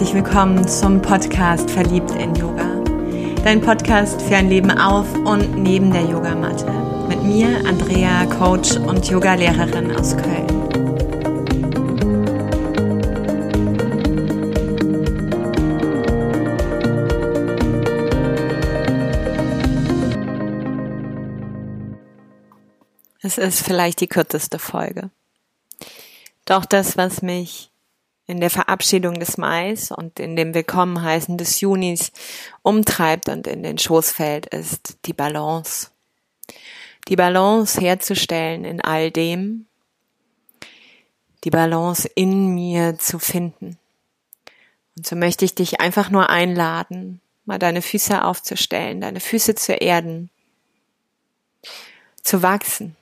herzlich willkommen zum Podcast Verliebt in Yoga. Dein Podcast für ein Leben auf und neben der Yogamatte. Mit mir, Andrea, Coach und Yogalehrerin aus Köln. Es ist vielleicht die kürzeste Folge. Doch das, was mich in der Verabschiedung des Mais und in dem Willkommenheißen des Junis umtreibt und in den Schoß fällt, ist die Balance. Die Balance herzustellen in all dem, die Balance in mir zu finden. Und so möchte ich dich einfach nur einladen, mal deine Füße aufzustellen, deine Füße zu erden, zu wachsen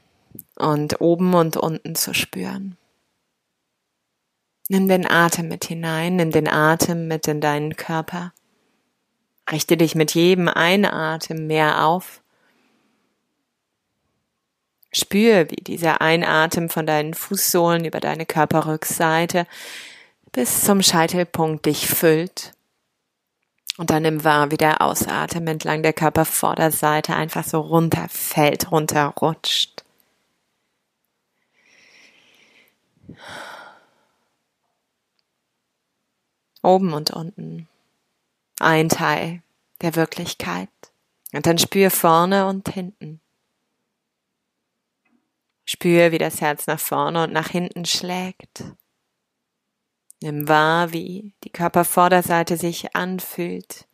und oben und unten zu spüren. Nimm den Atem mit hinein, nimm den Atem mit in deinen Körper. Richte dich mit jedem Einatmen mehr auf. Spür, wie dieser Einatmen von deinen Fußsohlen über deine Körperrückseite bis zum Scheitelpunkt dich füllt. Und dann nimm wahr, wie der Ausatmen entlang der Körpervorderseite einfach so runterfällt, runterrutscht. Oben und unten. Ein Teil der Wirklichkeit. Und dann spür vorne und hinten. Spür, wie das Herz nach vorne und nach hinten schlägt. Nimm wahr, wie die Körpervorderseite sich anfühlt,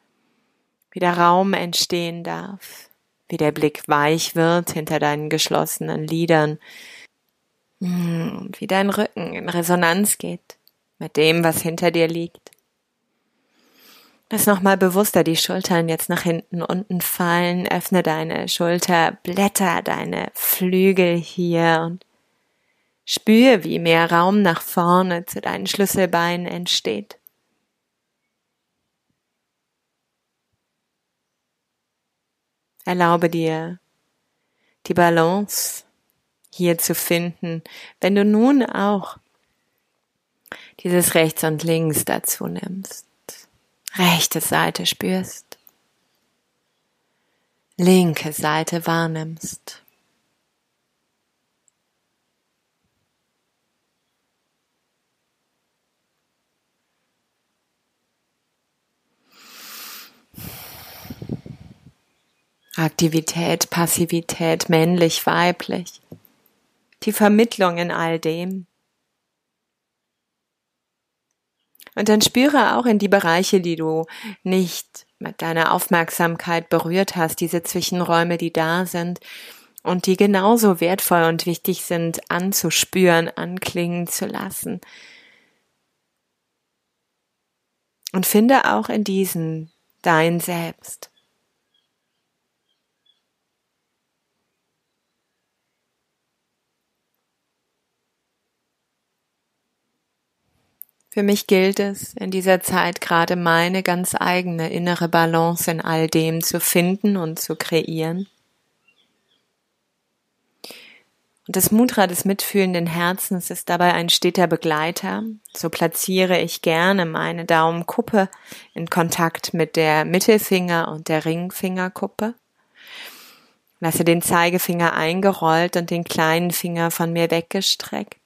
wie der Raum entstehen darf, wie der Blick weich wird hinter deinen geschlossenen Lidern hm, und wie dein Rücken in Resonanz geht mit dem, was hinter dir liegt. Lass nochmal bewusster die Schultern jetzt nach hinten unten fallen. Öffne deine Schulterblätter, deine Flügel hier und spüre, wie mehr Raum nach vorne zu deinen Schlüsselbeinen entsteht. Erlaube dir die Balance hier zu finden, wenn du nun auch dieses Rechts und Links dazu nimmst rechte Seite spürst, linke Seite wahrnimmst. Aktivität, Passivität, männlich, weiblich. Die Vermittlung in all dem. Und dann spüre auch in die Bereiche, die du nicht mit deiner Aufmerksamkeit berührt hast, diese Zwischenräume, die da sind und die genauso wertvoll und wichtig sind, anzuspüren, anklingen zu lassen. Und finde auch in diesen dein Selbst. Für mich gilt es, in dieser Zeit gerade meine ganz eigene innere Balance in all dem zu finden und zu kreieren. Und das Mudra des mitfühlenden Herzens ist dabei ein steter Begleiter. So platziere ich gerne meine Daumenkuppe in Kontakt mit der Mittelfinger und der Ringfingerkuppe. Lasse den Zeigefinger eingerollt und den kleinen Finger von mir weggestreckt.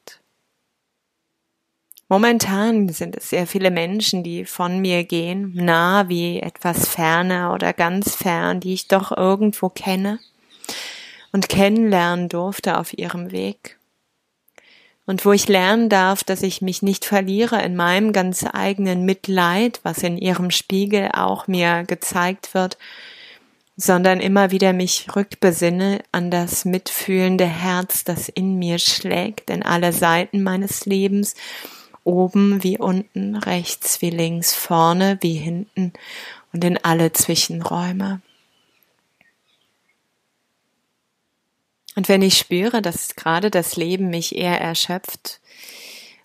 Momentan sind es sehr viele Menschen, die von mir gehen, nah wie etwas ferner oder ganz fern, die ich doch irgendwo kenne und kennenlernen durfte auf ihrem Weg. Und wo ich lernen darf, dass ich mich nicht verliere in meinem ganz eigenen Mitleid, was in ihrem Spiegel auch mir gezeigt wird, sondern immer wieder mich rückbesinne an das mitfühlende Herz, das in mir schlägt, in alle Seiten meines Lebens oben wie unten, rechts wie links, vorne wie hinten und in alle Zwischenräume. Und wenn ich spüre, dass gerade das Leben mich eher erschöpft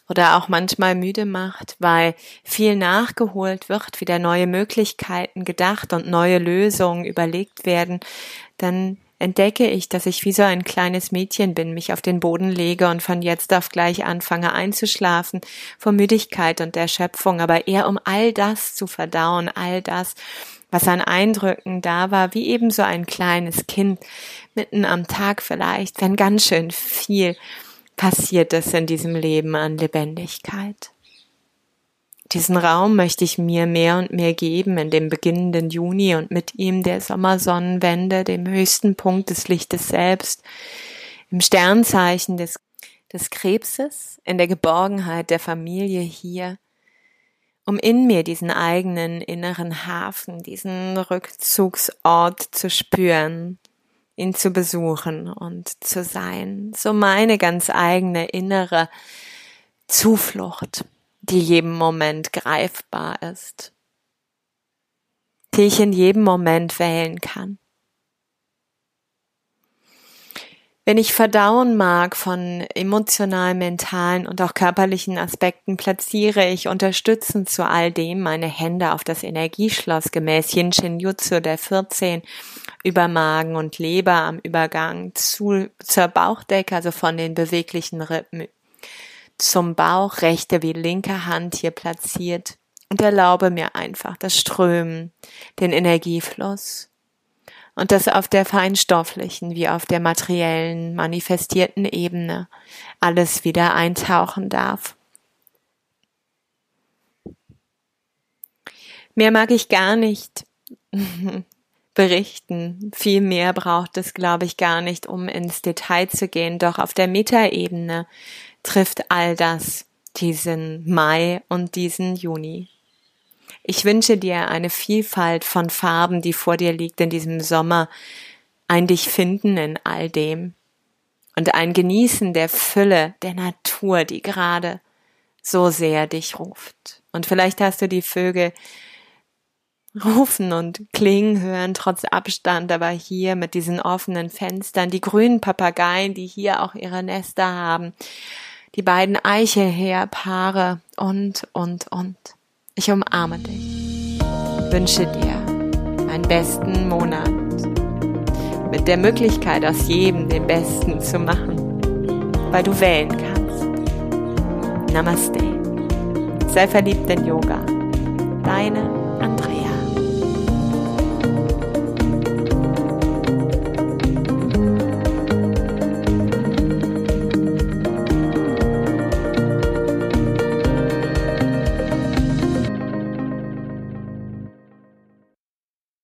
oder auch manchmal müde macht, weil viel nachgeholt wird, wieder neue Möglichkeiten gedacht und neue Lösungen überlegt werden, dann entdecke ich, dass ich wie so ein kleines Mädchen bin, mich auf den Boden lege und von jetzt auf gleich anfange einzuschlafen vor Müdigkeit und Erschöpfung, aber eher um all das zu verdauen, all das, was an Eindrücken da war, wie eben so ein kleines Kind mitten am Tag vielleicht, wenn ganz schön viel passiert ist in diesem Leben an Lebendigkeit. Diesen Raum möchte ich mir mehr und mehr geben in dem beginnenden Juni und mit ihm der Sommersonnenwende, dem höchsten Punkt des Lichtes selbst, im Sternzeichen des, des Krebses, in der Geborgenheit der Familie hier, um in mir diesen eigenen inneren Hafen, diesen Rückzugsort zu spüren, ihn zu besuchen und zu sein, so meine ganz eigene innere Zuflucht die jedem Moment greifbar ist, die ich in jedem Moment wählen kann. Wenn ich verdauen mag von emotional, mentalen und auch körperlichen Aspekten, platziere ich unterstützend zu all dem meine Hände auf das Energieschloss gemäß Yin Shin Jutsu der 14 über Magen und Leber am Übergang zu, zur Bauchdecke, also von den beweglichen Rippen zum Bauch, rechte wie linke Hand hier platziert und erlaube mir einfach das Strömen, den Energiefluss und das auf der feinstofflichen wie auf der materiellen, manifestierten Ebene alles wieder eintauchen darf. Mehr mag ich gar nicht berichten. Viel mehr braucht es, glaube ich, gar nicht, um ins Detail zu gehen. Doch auf der Metaebene trifft all das diesen Mai und diesen Juni. Ich wünsche dir eine Vielfalt von Farben, die vor dir liegt in diesem Sommer, ein dich finden in all dem und ein Genießen der Fülle der Natur, die gerade so sehr dich ruft. Und vielleicht hast du die Vögel rufen und klingen hören, trotz Abstand, aber hier mit diesen offenen Fenstern, die grünen Papageien, die hier auch ihre Nester haben, die beiden Eichelheerpaare und, und, und. Ich umarme dich, wünsche dir einen besten Monat mit der Möglichkeit, aus jedem den besten zu machen, weil du wählen kannst. Namaste. Sei verliebt in Yoga. Deine